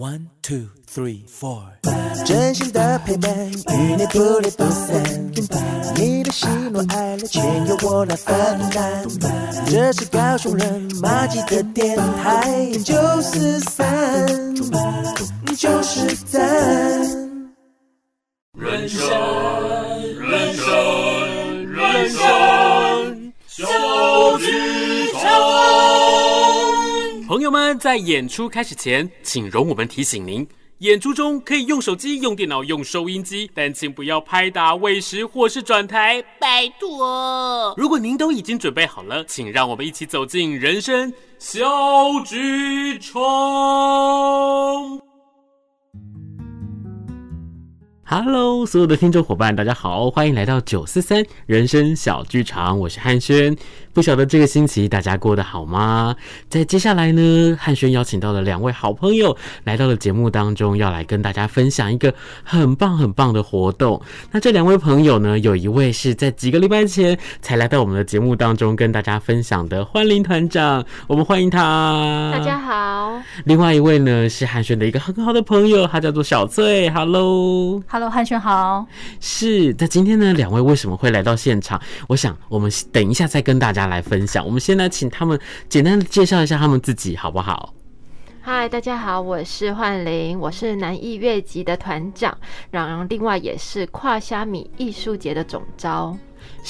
One two three four，真心的陪伴，与你不离不散。你的喜怒哀乐，全由我来分担。这是高雄人马吉的电台，九四三，就是三。人生，友们，在演出开始前，请容我们提醒您：演出中可以用手机、用电脑、用收音机，但请不要拍打、喂食或是转台，拜托。如果您都已经准备好了，请让我们一起走进人生小剧场。Hello，所有的听众伙伴，大家好，欢迎来到九四三人生小剧场，我是汉轩。不晓得这个星期大家过得好吗？在接下来呢，汉轩邀请到了两位好朋友来到了节目当中，要来跟大家分享一个很棒很棒的活动。那这两位朋友呢，有一位是在几个礼拜前才来到我们的节目当中跟大家分享的欢林团长，我们欢迎他。大家好。另外一位呢，是汉轩的一个很好的朋友，他叫做小翠。Hello。Hello，汉轩好。是，在今天呢，两位为什么会来到现场？我想我们等一下再跟大家来分享。我们先来请他们简单的介绍一下他们自己，好不好？嗨，大家好，我是幻灵，我是南艺乐集的团长，然后另外也是跨虾米艺术节的总招。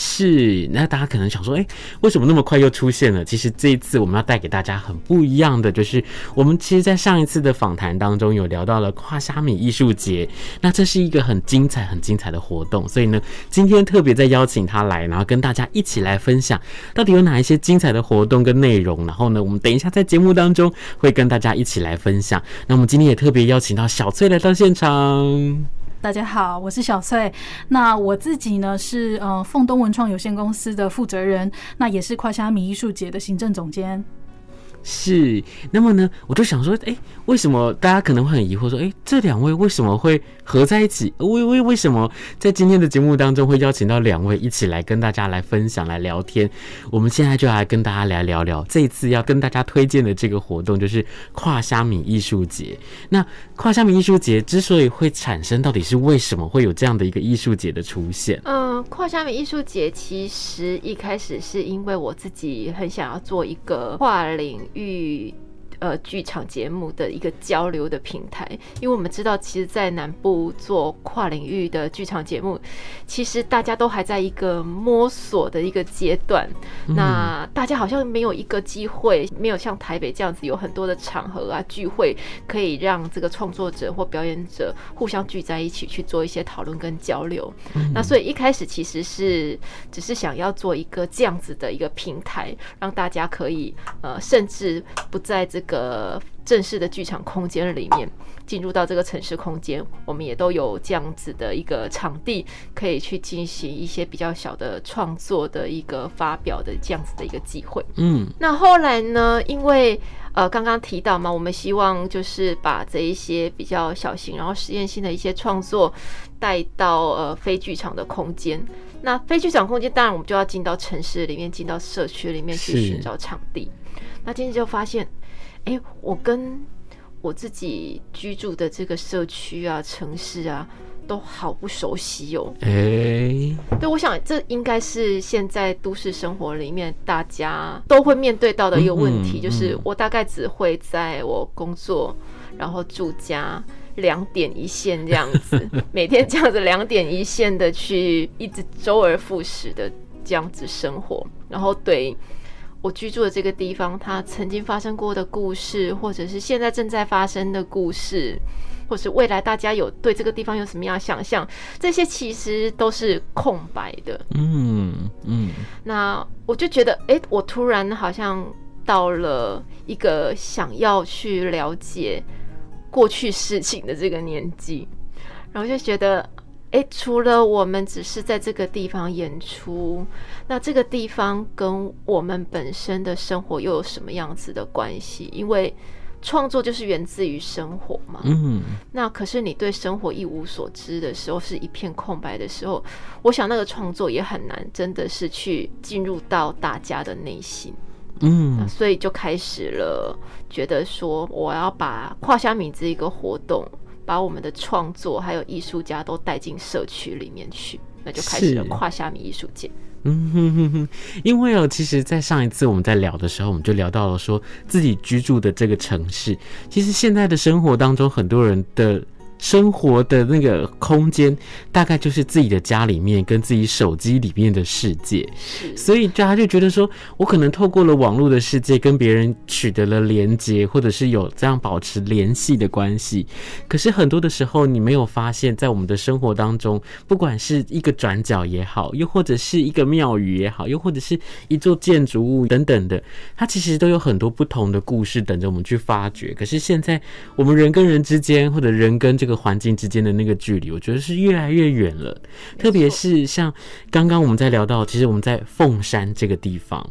是，那大家可能想说，哎、为什么那么快又出现了？其实这一次我们要带给大家很不一样的，就是我们其实，在上一次的访谈当中有聊到了跨虾米艺术节，那这是一个很精彩、很精彩的活动，所以呢，今天特别再邀请他来，然后跟大家一起来分享到底有哪一些精彩的活动跟内容。然后呢，我们等一下在节目当中会跟大家一起来分享。那我们今天也特别邀请到小翠来到现场。大家好，我是小翠。那我自己呢是呃凤东文创有限公司的负责人，那也是跨虾米艺术节的行政总监。是，那么呢，我就想说，哎、为什么大家可能会很疑惑说，哎、这两位为什么会合在一起？为为为什么在今天的节目当中会邀请到两位一起来跟大家来分享、来聊天？我们现在就来跟大家来聊聊这一次要跟大家推荐的这个活动，就是跨虾米艺术节。那跨虾米艺术节之所以会产生，到底是为什么会有这样的一个艺术节的出现？嗯，跨虾米艺术节其实一开始是因为我自己很想要做一个跨领域。与。呃，剧场节目的一个交流的平台，因为我们知道，其实，在南部做跨领域的剧场节目，其实大家都还在一个摸索的一个阶段。嗯。那大家好像没有一个机会，没有像台北这样子有很多的场合啊聚会，可以让这个创作者或表演者互相聚在一起去做一些讨论跟交流。嗯。那所以一开始其实是只是想要做一个这样子的一个平台，让大家可以呃，甚至不在这个。个正式的剧场空间里面，进入到这个城市空间，我们也都有这样子的一个场地，可以去进行一些比较小的创作的一个发表的这样子的一个机会。嗯，那后来呢，因为呃刚刚提到嘛，我们希望就是把这一些比较小型然后实验性的一些创作带到呃非剧场的空间。那非剧场空间，当然我们就要进到城市里面，进到社区里面去寻找场地。那今天就发现。哎、欸，我跟我自己居住的这个社区啊、城市啊，都好不熟悉哦。哎、欸，对，我想这应该是现在都市生活里面大家都会面对到的一个问题，嗯、就是我大概只会在我工作，然后住家两点一线这样子，每天这样子两点一线的去一直周而复始的这样子生活，然后对。我居住的这个地方，它曾经发生过的故事，或者是现在正在发生的故事，或是未来大家有对这个地方有什么样的想象，这些其实都是空白的。嗯嗯。那我就觉得，哎、欸，我突然好像到了一个想要去了解过去事情的这个年纪，然后就觉得。诶，除了我们只是在这个地方演出，那这个地方跟我们本身的生活又有什么样子的关系？因为创作就是源自于生活嘛。嗯。那可是你对生活一无所知的时候，是一片空白的时候，我想那个创作也很难，真的是去进入到大家的内心。嗯，所以就开始了，觉得说我要把跨虾米这一个活动，把我们的创作还有艺术家都带进社区里面去，那就开始了跨虾米艺术节。嗯哼哼哼，因为哦，其实，在上一次我们在聊的时候，我们就聊到了说自己居住的这个城市，其实现在的生活当中，很多人的。生活的那个空间，大概就是自己的家里面跟自己手机里面的世界，所以大家就觉得说，我可能透过了网络的世界跟别人取得了连接，或者是有这样保持联系的关系。可是很多的时候，你没有发现，在我们的生活当中，不管是一个转角也好，又或者是一个庙宇也好，又或者是一座建筑物等等的，它其实都有很多不同的故事等着我们去发掘。可是现在，我们人跟人之间，或者人跟这个环境之间的那个距离，我觉得是越来越远了。特别是像刚刚我们在聊到，其实我们在凤山这个地方，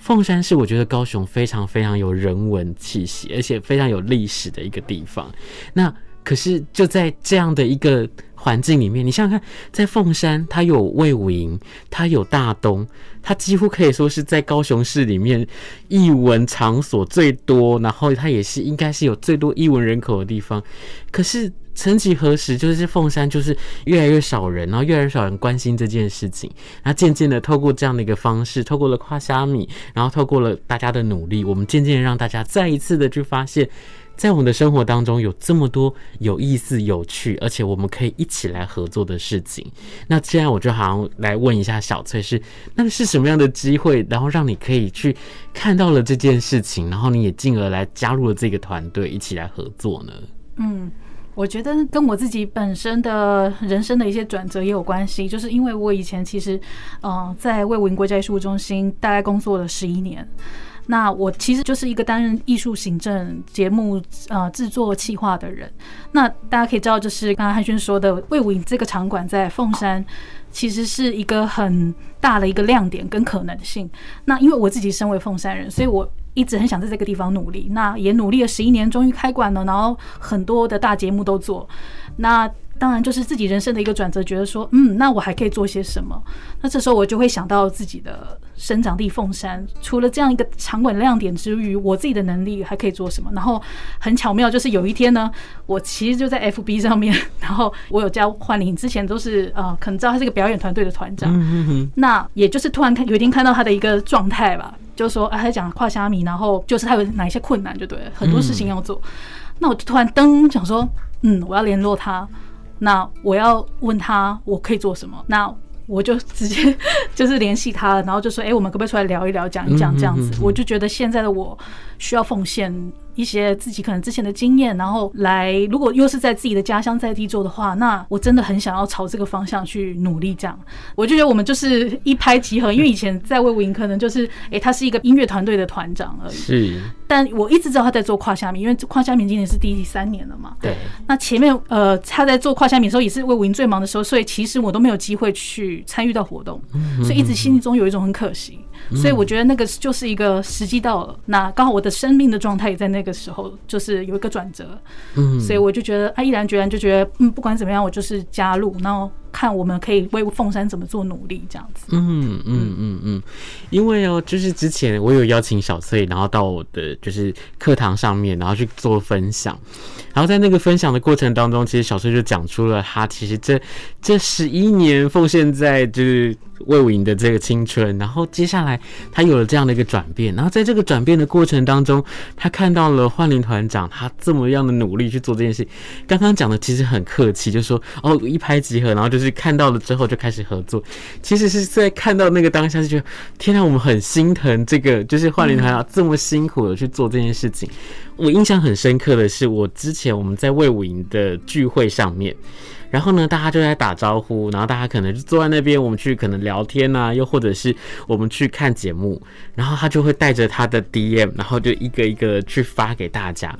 凤山是我觉得高雄非常非常有人文气息，而且非常有历史的一个地方。那可是就在这样的一个环境里面，你想想看，在凤山，它有魏武营，它有大东，它几乎可以说是在高雄市里面艺文场所最多，然后它也是应该是有最多艺文人口的地方。可是曾几何时，就是凤山就是越来越少人，然后越来越少人关心这件事情。然后渐渐的，透过这样的一个方式，透过了跨虾米，然后透过了大家的努力，我们渐渐让大家再一次的去发现。在我们的生活当中有这么多有意思、有趣，而且我们可以一起来合作的事情。那现在我就好像来问一下小翠是，那是什么样的机会，然后让你可以去看到了这件事情，然后你也进而来加入了这个团队，一起来合作呢？嗯，我觉得跟我自己本身的人生的一些转折也有关系，就是因为我以前其实，呃，在魏武营国家艺术中心大概工作了十一年。那我其实就是一个担任艺术行政、节目呃制作企划的人。那大家可以知道，就是刚刚汉轩说的，魏武营这个场馆在凤山，其实是一个很大的一个亮点跟可能性。那因为我自己身为凤山人，所以我一直很想在这个地方努力。那也努力了十一年，终于开馆了，然后很多的大节目都做。那当然，就是自己人生的一个转折，觉得说，嗯，那我还可以做些什么？那这时候我就会想到自己的生长地凤山，除了这样一个场馆亮点之余，我自己的能力还可以做什么？然后很巧妙，就是有一天呢，我其实就在 FB 上面，然后我有加焕林，之前都是呃，可能知道他是个表演团队的团长，那也就是突然看有一天看到他的一个状态吧，就说啊，他讲跨虾米，然后就是他有哪一些困难，就对了，很多事情要做，那我就突然噔想说，嗯，我要联络他。那我要问他我可以做什么？那我就直接 就是联系他了，然后就说：“哎，我们可不可以出来聊一聊，讲一讲这样子？”我就觉得现在的我需要奉献。一些自己可能之前的经验，然后来，如果又是在自己的家乡在地做的话，那我真的很想要朝这个方向去努力。这样，我就觉得我们就是一拍即合。因为以前在魏无营可能就是，哎，他是一个音乐团队的团长而已。是。但我一直知道他在做跨虾米，因为跨虾米今年是第三年了嘛。对。那前面呃，他在做跨虾米的时候，也是魏无营最忙的时候，所以其实我都没有机会去参与到活动，所以一直心中有一种很可惜。所以我觉得那个就是一个时机到了，那刚好我的生命的状态也在那个时候，就是有一个转折，嗯，所以我就觉得啊，毅然决然就觉得，嗯，不管怎么样，我就是加入，然后。看我们可以为凤山怎么做努力，这样子。嗯嗯嗯嗯，因为哦，就是之前我有邀请小翠，然后到我的就是课堂上面，然后去做分享。然后在那个分享的过程当中，其实小翠就讲出了她其实这这十一年奉献在就是魏武营的这个青春。然后接下来她有了这样的一个转变。然后在这个转变的过程当中，她看到了焕林团长他这么样的努力去做这件事。刚刚讲的其实很客气，就说哦一拍即合，然后就是。看到了之后就开始合作，其实是在看到那个当下就觉得，天啊，我们很心疼这个，就是换林团长这么辛苦的去做这件事情。我印象很深刻的是，我之前我们在魏武营的聚会上面。然后呢，大家就在打招呼，然后大家可能就坐在那边，我们去可能聊天啊，又或者是我们去看节目，然后他就会带着他的 DM，然后就一个一个去发给大家，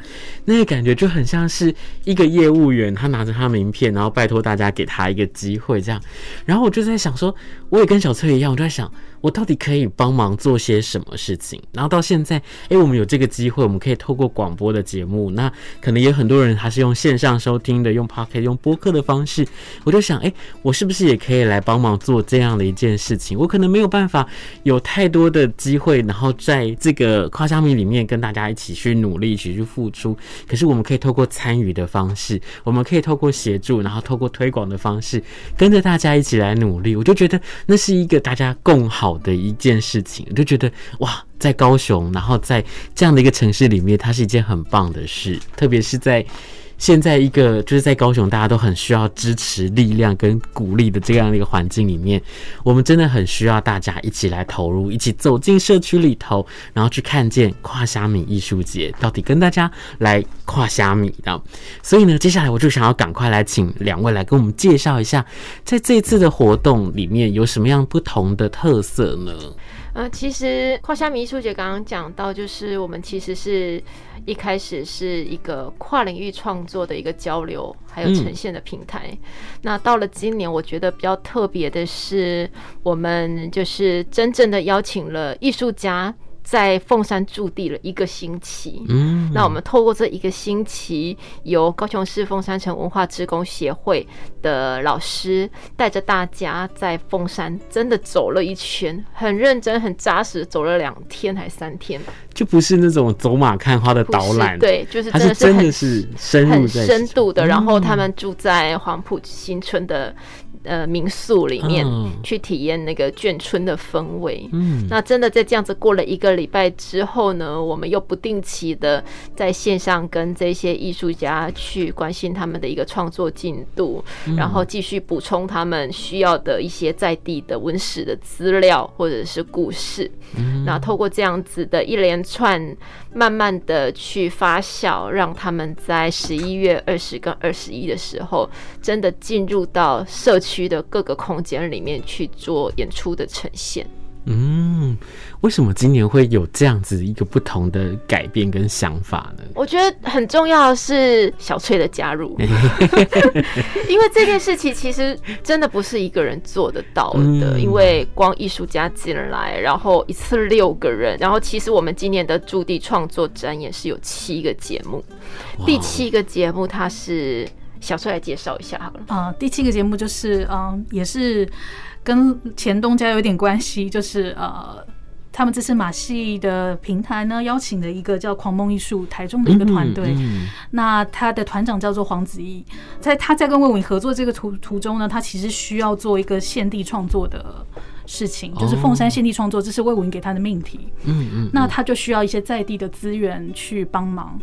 那个感觉就很像是一个业务员，他拿着他名片，然后拜托大家给他一个机会这样。然后我就在想说，我也跟小崔一样，我就在想。我到底可以帮忙做些什么事情？然后到现在，哎，我们有这个机会，我们可以透过广播的节目，那可能也很多人还是用线上收听的，用 Podcast 用播客的方式。我就想，哎，我是不是也可以来帮忙做这样的一件事情？我可能没有办法有太多的机会，然后在这个夸虾米里面跟大家一起去努力，一起去付出。可是我们可以透过参与的方式，我们可以透过协助，然后透过推广的方式，跟着大家一起来努力。我就觉得那是一个大家共好的一件事情。就觉得哇，在高雄，然后在这样的一个城市里面，它是一件很棒的事，特别是在。现在一个就是在高雄，大家都很需要支持、力量跟鼓励的这样的一个环境里面，我们真的很需要大家一起来投入，一起走进社区里头，然后去看见跨虾米艺术节到底跟大家来跨虾米的。所以呢，接下来我就想要赶快来请两位来跟我们介绍一下，在这次的活动里面有什么样不同的特色呢？呃，其实跨虾米艺术节刚刚讲到，就是我们其实是一开始是一个跨领域创作的一个交流，还有呈现的平台。嗯、那到了今年，我觉得比较特别的是，我们就是真正的邀请了艺术家。在凤山驻地了一个星期，嗯，那我们透过这一个星期，由高雄市凤山城文化职工协会的老师带着大家在凤山真的走了一圈，很认真、很扎实，走了两天还三天，就不是那种走马看花的导览，对，就是真的是很是深很深度的。然后他们住在黄埔新村的。呃，民宿里面去体验那个眷村的氛围。嗯，那真的在这样子过了一个礼拜之后呢，我们又不定期的在线上跟这些艺术家去关心他们的一个创作进度，然后继续补充他们需要的一些在地的文史的资料或者是故事。嗯，那透过这样子的一连串，慢慢的去发酵，让他们在十一月二十跟二十一的时候，真的进入到社区。区的各个空间里面去做演出的呈现。嗯，为什么今年会有这样子一个不同的改变跟想法呢？我觉得很重要的是小翠的加入，因为这件事情其实真的不是一个人做得到的。嗯、因为光艺术家进来，然后一次六个人，然后其实我们今年的驻地创作展演是有七个节目，第七个节目它是。小翠来介绍一下好了。啊、呃，第七个节目就是，嗯、呃，也是跟前东家有点关系，就是呃，他们这次马戏的平台呢，邀请了一个叫狂梦艺术台中的一个团队。嗯嗯、那他的团长叫做黄子毅，在他在跟魏文合作这个途途中呢，他其实需要做一个现地创作的事情，就是凤山现地创作，这是魏文给他的命题。嗯嗯，那他就需要一些在地的资源去帮忙。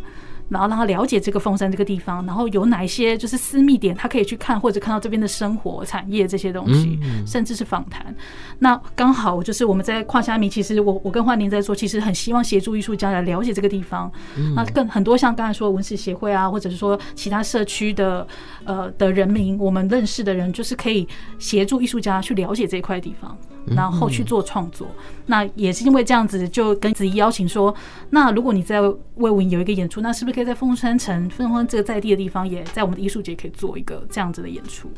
然后让他了解这个凤山这个地方，然后有哪一些就是私密点，他可以去看或者看到这边的生活产业这些东西，甚至是访谈。那刚好就是我们在跨虾米，其实我我跟焕宁在说，其实很希望协助艺术家来了解这个地方。那更很多像刚才说文史协会啊，或者是说其他社区的呃的人民，我们认识的人，就是可以协助艺术家去了解这块地方。然后去做创作，那也是因为这样子，就跟子怡邀请说，那如果你在魏武营有一个演出，那是不是可以在凤山城、凤山这个在地的地方，也在我们的艺术节可以做一个这样子的演出？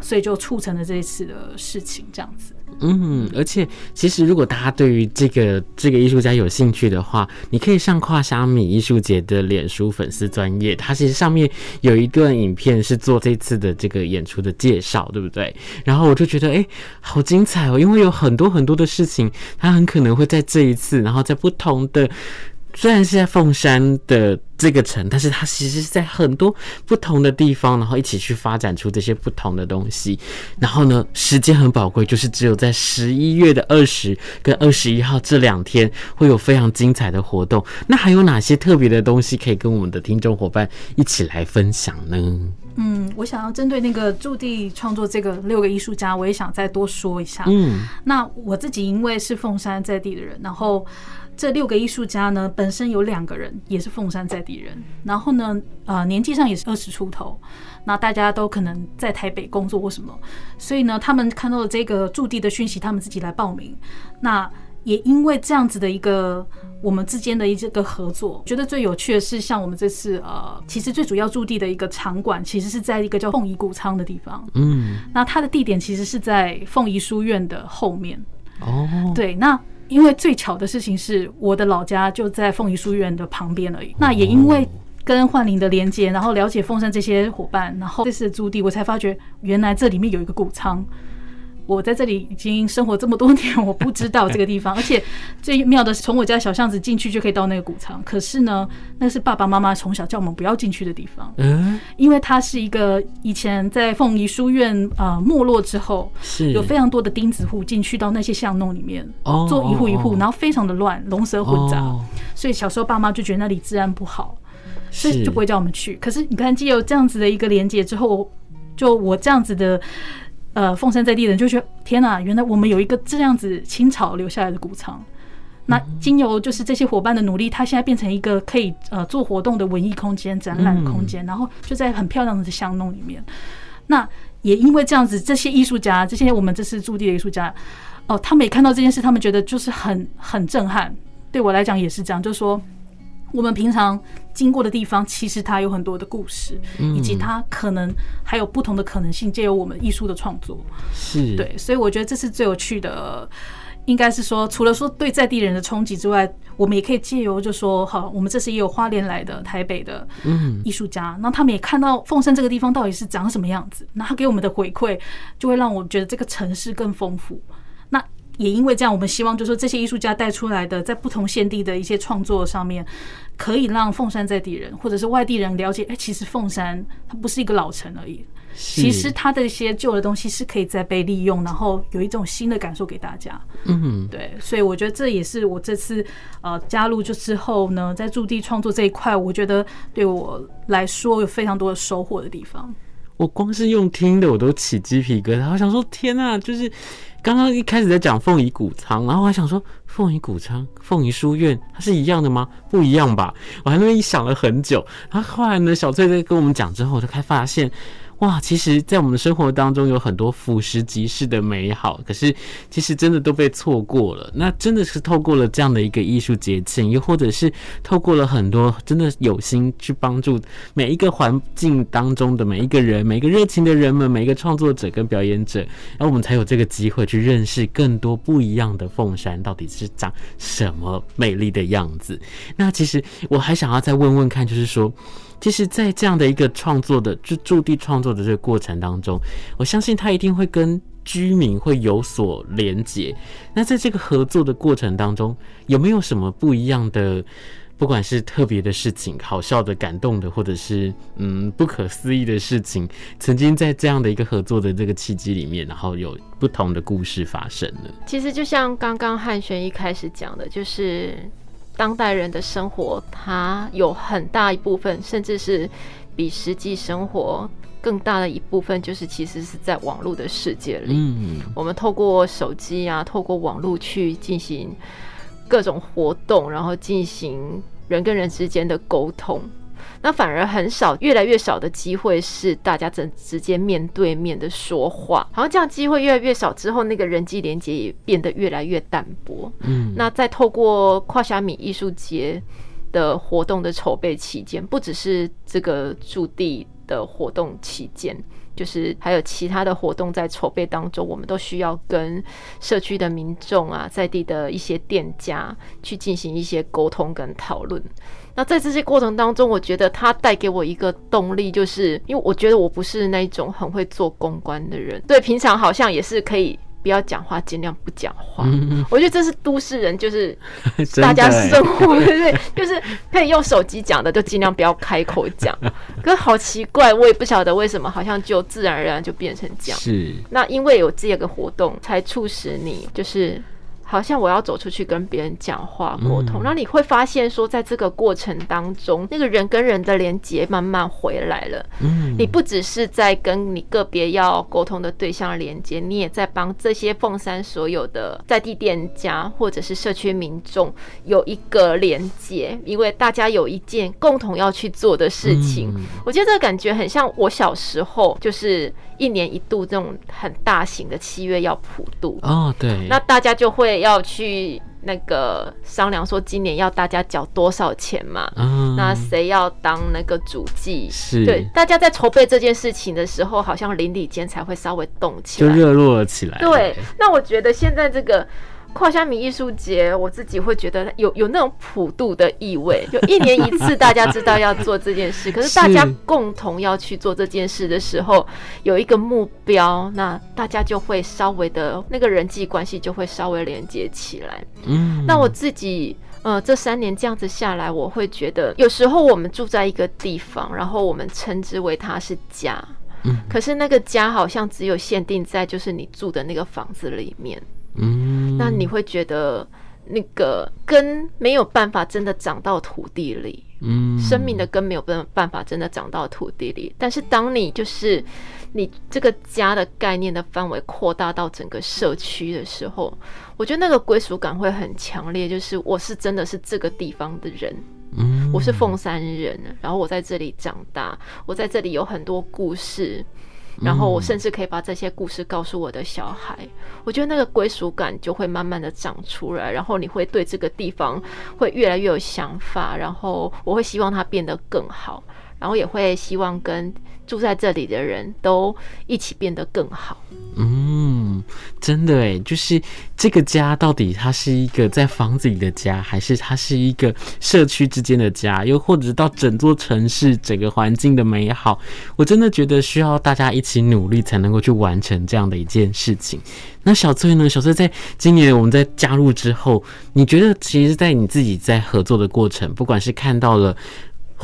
所以就促成了这一次的事情，这样子。嗯，而且其实如果大家对于这个这个艺术家有兴趣的话，你可以上跨虾米艺术节的脸书粉丝专业，它其实上面有一段影片是做这次的这个演出的介绍，对不对？然后我就觉得，哎，好精彩哦，因为有很多很多的事情，它很可能会在这一次，然后在不同的。虽然是在凤山的这个城，但是它其实是在很多不同的地方，然后一起去发展出这些不同的东西。然后呢，时间很宝贵，就是只有在十一月的二十跟二十一号这两天会有非常精彩的活动。那还有哪些特别的东西可以跟我们的听众伙伴一起来分享呢？嗯，我想要针对那个驻地创作这个六个艺术家，我也想再多说一下。嗯，那我自己因为是凤山在地的人，然后。这六个艺术家呢，本身有两个人也是凤山在地人，然后呢，呃，年纪上也是二十出头，那大家都可能在台北工作或什么，所以呢，他们看到了这个驻地的讯息，他们自己来报名。那也因为这样子的一个我们之间的一个合作，觉得最有趣的是，像我们这次呃，其实最主要驻地的一个场馆，其实是在一个叫凤仪谷仓的地方。嗯，那它的地点其实是在凤仪书院的后面。哦，对，那因为最巧的事情是我的老家就在凤仪书院的旁边而已。那也因为跟幻灵的连接，然后了解凤山这些伙伴，然后这次的驻地，我才发觉原来这里面有一个谷仓。我在这里已经生活这么多年，我不知道这个地方，而且最妙的是，从我家小巷子进去就可以到那个谷仓。可是呢，那是爸爸妈妈从小叫我们不要进去的地方，嗯，因为它是一个以前在凤仪书院啊没落之后，是有非常多的钉子户进去到那些巷弄里面，做一户一户，然后非常的乱，龙蛇混杂，所以小时候爸妈就觉得那里治安不好，所以就不会叫我们去。可是你看，既有这样子的一个连接之后，就我这样子的。呃，凤山在地人就觉得天哪，原来我们有一个这样子清朝留下来的谷仓。那经由就是这些伙伴的努力，它现在变成一个可以呃做活动的文艺空间、展览的空间，然后就在很漂亮的巷弄里面。那也因为这样子，这些艺术家，这些我们这次驻地的艺术家，哦，他们也看到这件事，他们觉得就是很很震撼。对我来讲也是这样，就是说。我们平常经过的地方，其实它有很多的故事，以及它可能还有不同的可能性，借由我们艺术的创作，是。对，所以我觉得这是最有趣的，应该是说，除了说对在地人的冲击之外，我们也可以借由就说，好，我们这次也有花莲来的台北的艺术家，那他们也看到凤山这个地方到底是长什么样子，那他给我们的回馈，就会让我觉得这个城市更丰富。那也因为这样，我们希望就是说，这些艺术家带出来的，在不同县地的一些创作上面，可以让凤山在地人或者是外地人了解，哎，其实凤山它不是一个老城而已，其实它的一些旧的东西是可以再被利用，然后有一种新的感受给大家。嗯，对，所以我觉得这也是我这次呃加入就之后呢，在驻地创作这一块，我觉得对我来说有非常多的收获的地方。我光是用听的我都起鸡皮疙瘩，我想说天呐，就是。刚刚一开始在讲凤仪谷仓，然后我还想说凤仪谷仓、凤仪书院它是一样的吗？不一样吧？我还那边想了很久，然后后来呢，小翠在跟我们讲之后，我就开发现。哇，其实，在我们的生活当中有很多俯拾即是的美好，可是其实真的都被错过了。那真的是透过了这样的一个艺术节庆，又或者是透过了很多真的有心去帮助每一个环境当中的每一个人、每一个热情的人们、每一个创作者跟表演者，然后我们才有这个机会去认识更多不一样的凤山到底是长什么美丽的样子。那其实我还想要再问问看，就是说。其实，在这样的一个创作的就驻地创作的这个过程当中，我相信他一定会跟居民会有所连结。那在这个合作的过程当中，有没有什么不一样的，不管是特别的事情、好笑的、感动的，或者是嗯不可思议的事情，曾经在这样的一个合作的这个契机里面，然后有不同的故事发生呢？其实就像刚刚汉轩一开始讲的，就是。当代人的生活，它有很大一部分，甚至是比实际生活更大的一部分，就是其实是在网络的世界里。嗯，我们透过手机啊，透过网络去进行各种活动，然后进行人跟人之间的沟通。那反而很少，越来越少的机会是大家真直接面对面的说话，好像这样机会越来越少之后，那个人际连接也变得越来越淡薄。嗯，那在透过跨虾米艺术节的活动的筹备期间，不只是这个驻地的活动期间，就是还有其他的活动在筹备当中，我们都需要跟社区的民众啊，在地的一些店家去进行一些沟通跟讨论。那在这些过程当中，我觉得他带给我一个动力，就是因为我觉得我不是那种很会做公关的人，对，平常好像也是可以不要讲话，尽量不讲话。我觉得这是都市人，就是 大家生活对不对？就是可以用手机讲的，就尽量不要开口讲。可是好奇怪，我也不晓得为什么，好像就自然而然就变成这样。是。那因为有这个活动，才促使你就是。好像我要走出去跟别人讲话沟通，那你会发现说，在这个过程当中，那个人跟人的连接慢慢回来了。嗯，你不只是在跟你个别要沟通的对象连接，你也在帮这些凤山所有的在地店家或者是社区民众有一个连接，因为大家有一件共同要去做的事情。我觉得这个感觉很像我小时候，就是一年一度这种很大型的七月要普渡哦，对，那大家就会。要去那个商量说今年要大家缴多少钱嘛？嗯、那谁要当那个主祭？是对，大家在筹备这件事情的时候，好像邻里间才会稍微动起来，就热络了起来。对，那我觉得现在这个跨虾米艺术节，我自己会觉得有有那种普渡的意味，就一年一次，大家知道要做这件事，可是大家共同要去做这件事的时候，有一个目标，那大家就会稍微的那个人际关系就会稍微连接起来。嗯，那我自己。呃，这三年这样子下来，我会觉得有时候我们住在一个地方，然后我们称之为它是家，嗯，可是那个家好像只有限定在就是你住的那个房子里面，嗯，那你会觉得那个根没有办法真的长到土地里，嗯，生命的根没有办办法真的长到土地里，但是当你就是。你这个家的概念的范围扩大到整个社区的时候，我觉得那个归属感会很强烈。就是我是真的是这个地方的人，嗯，我是凤山人，然后我在这里长大，我在这里有很多故事，然后我甚至可以把这些故事告诉我的小孩。我觉得那个归属感就会慢慢的长出来，然后你会对这个地方会越来越有想法，然后我会希望它变得更好。然后也会希望跟住在这里的人都一起变得更好。嗯，真的诶，就是这个家到底它是一个在房子里的家，还是它是一个社区之间的家，又或者到整座城市整个环境的美好？我真的觉得需要大家一起努力才能够去完成这样的一件事情。那小翠呢？小翠在今年我们在加入之后，你觉得其实，在你自己在合作的过程，不管是看到了。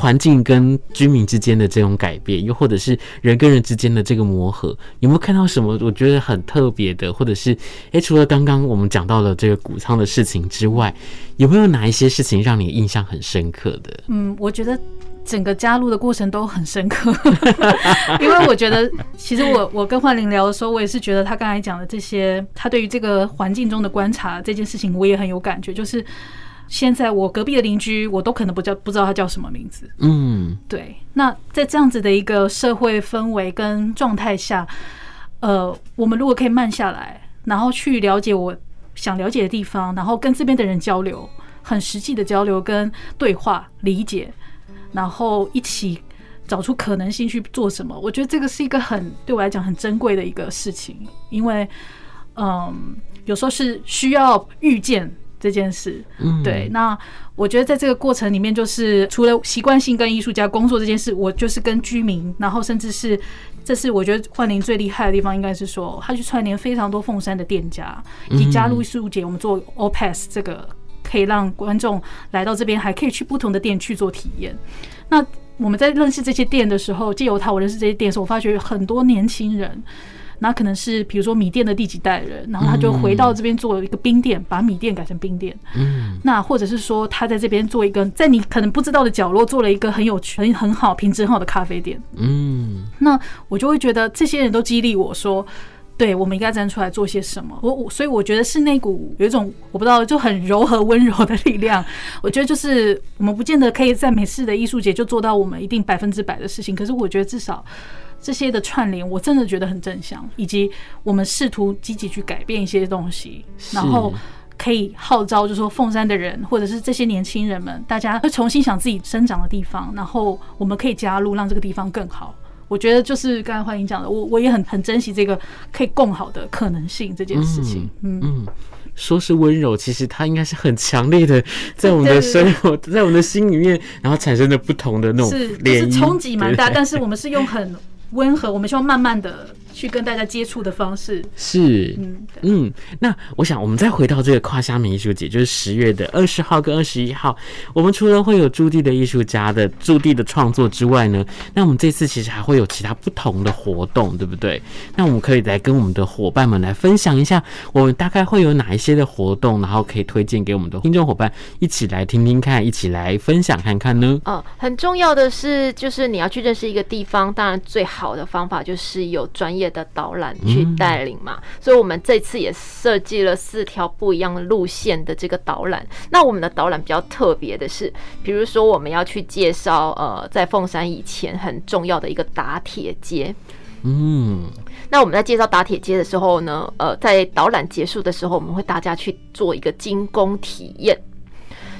环境跟居民之间的这种改变，又或者是人跟人之间的这个磨合，有没有看到什么我觉得很特别的，或者是诶、除了刚刚我们讲到了这个谷仓的事情之外，有没有哪一些事情让你印象很深刻的？嗯，我觉得整个加入的过程都很深刻，因为我觉得其实我我跟焕玲聊的时候，我也是觉得他刚才讲的这些，他对于这个环境中的观察这件事情，我也很有感觉，就是。现在我隔壁的邻居，我都可能不叫不知道他叫什么名字。嗯，对。那在这样子的一个社会氛围跟状态下，呃，我们如果可以慢下来，然后去了解我想了解的地方，然后跟这边的人交流，很实际的交流跟对话理解，然后一起找出可能性去做什么。我觉得这个是一个很对我来讲很珍贵的一个事情，因为嗯，有时候是需要遇见。这件事，嗯，对，那我觉得在这个过程里面，就是除了习惯性跟艺术家工作这件事，我就是跟居民，然后甚至是，这是我觉得焕玲最厉害的地方，应该是说，他去串联非常多凤山的店家，以及加入艺术节，我们做 OPAS 这个可以让观众来到这边，还可以去不同的店去做体验。那我们在认识这些店的时候，借由他我认识这些店的时候，我发觉很多年轻人。那可能是比如说米店的第几代人，然后他就回到这边做一个冰店，把米店改成冰店。嗯，那或者是说他在这边做一个在你可能不知道的角落做了一个很有趣很很好品质很好的咖啡店。嗯，那我就会觉得这些人都激励我说，对，我们应该站出来做些什么。我我所以我觉得是那股有一种我不知道就很柔和温柔的力量。我觉得就是我们不见得可以在每次的艺术节就做到我们一定百分之百的事情，可是我觉得至少。这些的串联，我真的觉得很正向，以及我们试图积极去改变一些东西，然后可以号召，就是说凤山的人，或者是这些年轻人们，大家会重新想自己生长的地方，然后我们可以加入，让这个地方更好。我觉得就是刚才欢迎讲的，我我也很很珍惜这个可以共好的可能性这件事情。嗯嗯，说是温柔，其实它应该是很强烈的，在我们的生活，在我们的心里面，然后产生的不同的那种是就是冲击蛮大，但是我们是用很。温和，我们希望慢慢的。去跟大家接触的方式是，嗯嗯，那我想我们再回到这个跨虾米艺术节，就是十月的二十号跟二十一号，我们除了会有驻地的艺术家的驻地的创作之外呢，那我们这次其实还会有其他不同的活动，对不对？那我们可以来跟我们的伙伴们来分享一下，我们大概会有哪一些的活动，然后可以推荐给我们的听众伙伴一起来听听看，一起来分享看看呢？嗯，很重要的是，就是你要去认识一个地方，当然最好的方法就是有专业的导览去带领嘛，所以我们这次也设计了四条不一样的路线的这个导览。那我们的导览比较特别的是，比如说我们要去介绍呃，在凤山以前很重要的一个打铁街。嗯，那我们在介绍打铁街的时候呢，呃，在导览结束的时候，我们会大家去做一个精工体验。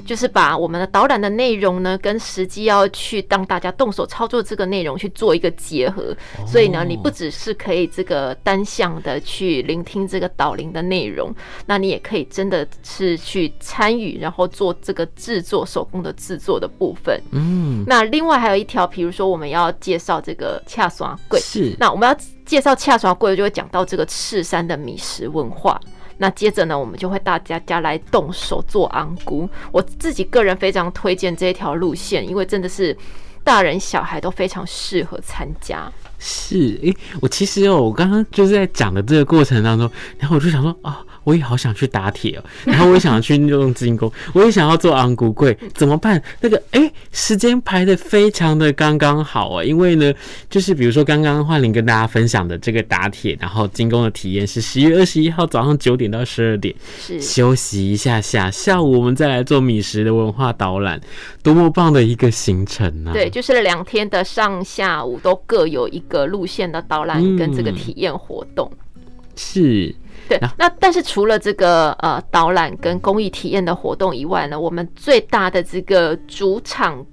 就是把我们的导览的内容呢，跟实际要去当大家动手操作这个内容去做一个结合。所以呢，你不只是可以这个单向的去聆听这个导聆的内容，那你也可以真的是去参与，然后做这个制作手工的制作的部分。嗯，那另外还有一条，比如说我们要介绍这个恰刷柜，是那我们要介绍恰刷柜，就会讲到这个赤山的米食文化。那接着呢，我们就会大家家来动手做昂姑。我自己个人非常推荐这一条路线，因为真的是大人小孩都非常适合参加。是，诶、我其实哦，我刚刚就是在讲的这个过程当中，然后我就想说啊。我也好想去打铁哦，然后我也想去用金工，我也想要做昂古贵，怎么办？那个哎、欸，时间排的非常的刚刚好啊，因为呢，就是比如说刚刚焕玲跟大家分享的这个打铁，然后金工的体验是十月二十一号早上九点到十二点，是休息一下下，下午我们再来做米食的文化导览，多么棒的一个行程呢、啊？对，就是两天的上下午都各有一个路线的导览跟这个体验活动，嗯、是。对，那但是除了这个呃导览跟公益体验的活动以外呢，我们最大的这个主场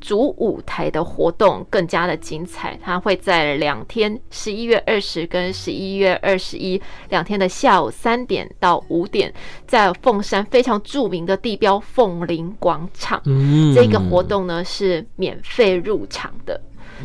主舞台的活动更加的精彩，它会在两天，十一月二十跟十一月二十一两天的下午三点到五点，在凤山非常著名的地标凤林广场，嗯，这个活动呢是免费入场的。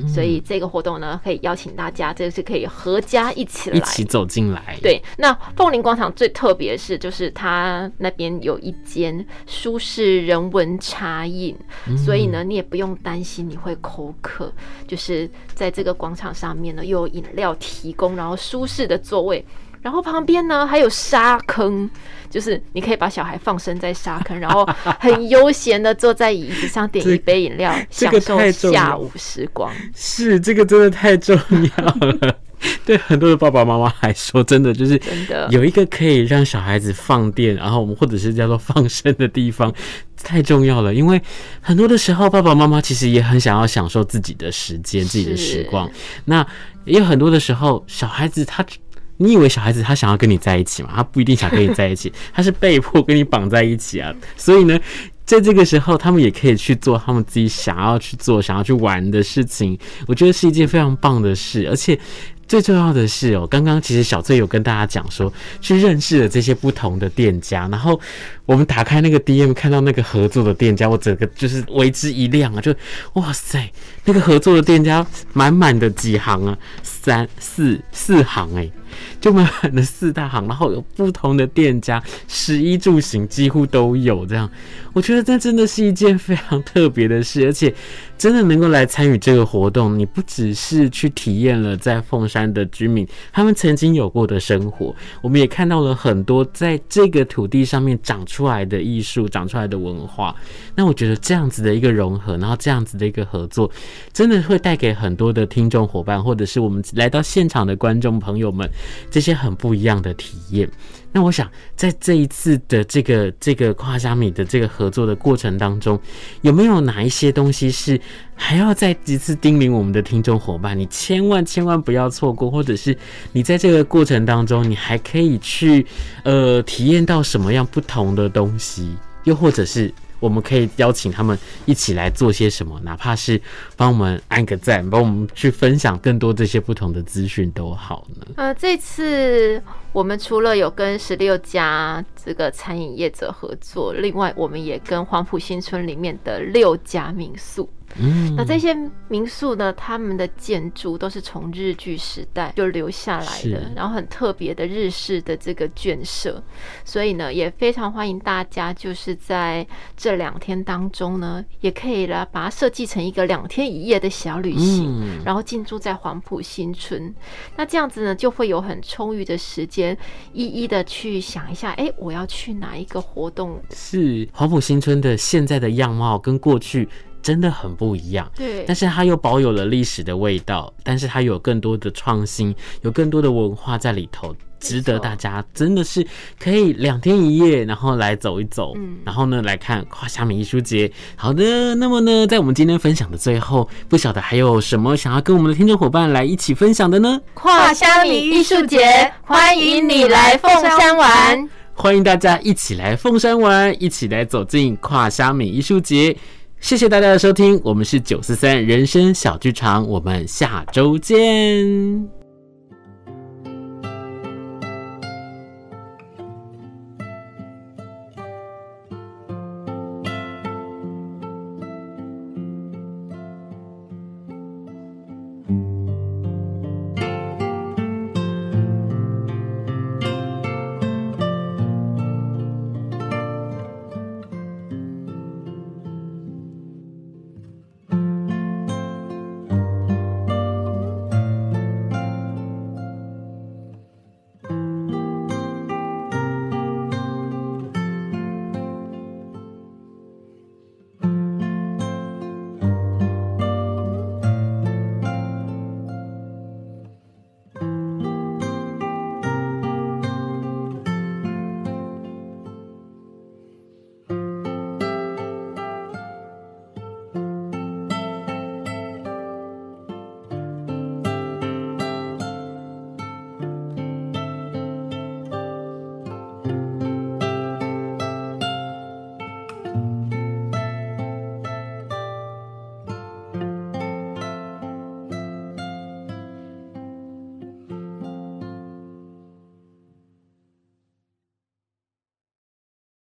所以这个活动呢，可以邀请大家，这个是可以合家一起来，一起走进来。对，那凤林广场最特别的是，就是它那边有一间舒适人文茶饮，所以呢，你也不用担心你会口渴，就是在这个广场上面呢，又有饮料提供，然后舒适的座位。然后旁边呢还有沙坑，就是你可以把小孩放生在沙坑，然后很悠闲的坐在椅子上点一杯饮料，享受下午时光。是这个真的太重要了，对很多的爸爸妈妈来说，真的就是真的有一个可以让小孩子放电，然后我们或者是叫做放生的地方，太重要了。因为很多的时候，爸爸妈妈其实也很想要享受自己的时间、自己的时光。那也有很多的时候，小孩子他。你以为小孩子他想要跟你在一起吗？他不一定想跟你在一起，他是被迫跟你绑在一起啊。所以呢，在这个时候，他们也可以去做他们自己想要去做、想要去玩的事情。我觉得是一件非常棒的事，而且最重要的是哦，刚刚其实小翠有跟大家讲说，去认识了这些不同的店家，然后我们打开那个 DM 看到那个合作的店家，我整个就是为之一亮啊！就哇塞，那个合作的店家满满的几行啊，三四四行哎、欸。就满满的四大行，然后有不同的店家，食衣住行几乎都有。这样，我觉得这真的是一件非常特别的事，而且真的能够来参与这个活动，你不只是去体验了在凤山的居民他们曾经有过的生活，我们也看到了很多在这个土地上面长出来的艺术、长出来的文化。那我觉得这样子的一个融合，然后这样子的一个合作，真的会带给很多的听众伙伴，或者是我们来到现场的观众朋友们。这些很不一样的体验。那我想，在这一次的这个这个跨虾米的这个合作的过程当中，有没有哪一些东西是还要再一次叮咛我们的听众伙伴？你千万千万不要错过，或者是你在这个过程当中，你还可以去呃体验到什么样不同的东西？又或者是？我们可以邀请他们一起来做些什么，哪怕是帮我们按个赞，帮我们去分享更多这些不同的资讯都好呢。呃，这次我们除了有跟十六家这个餐饮业者合作，另外我们也跟黄埔新村里面的六家民宿。嗯，那这些民宿呢，他们的建筑都是从日剧时代就留下来的，然后很特别的日式的这个建设，所以呢，也非常欢迎大家，就是在这两天当中呢，也可以来把它设计成一个两天一夜的小旅行，然后进驻在黄埔新村。那这样子呢，就会有很充裕的时间，一一的去想一下，哎，我要去哪一个活动？是黄埔新村的现在的样貌跟过去。真的很不一样，对，但是它又保有了历史的味道，但是它有更多的创新，有更多的文化在里头，值得大家真的是可以两天一夜，然后来走一走，嗯，然后呢来看跨虾米艺术节。好的，那么呢，在我们今天分享的最后，不晓得还有什么想要跟我们的听众伙伴来一起分享的呢？跨虾米艺术节，欢迎你来凤山玩。欢迎大家一起来凤山玩，一起来走进跨虾米艺术节。谢谢大家的收听，我们是九四三人生小剧场，我们下周见。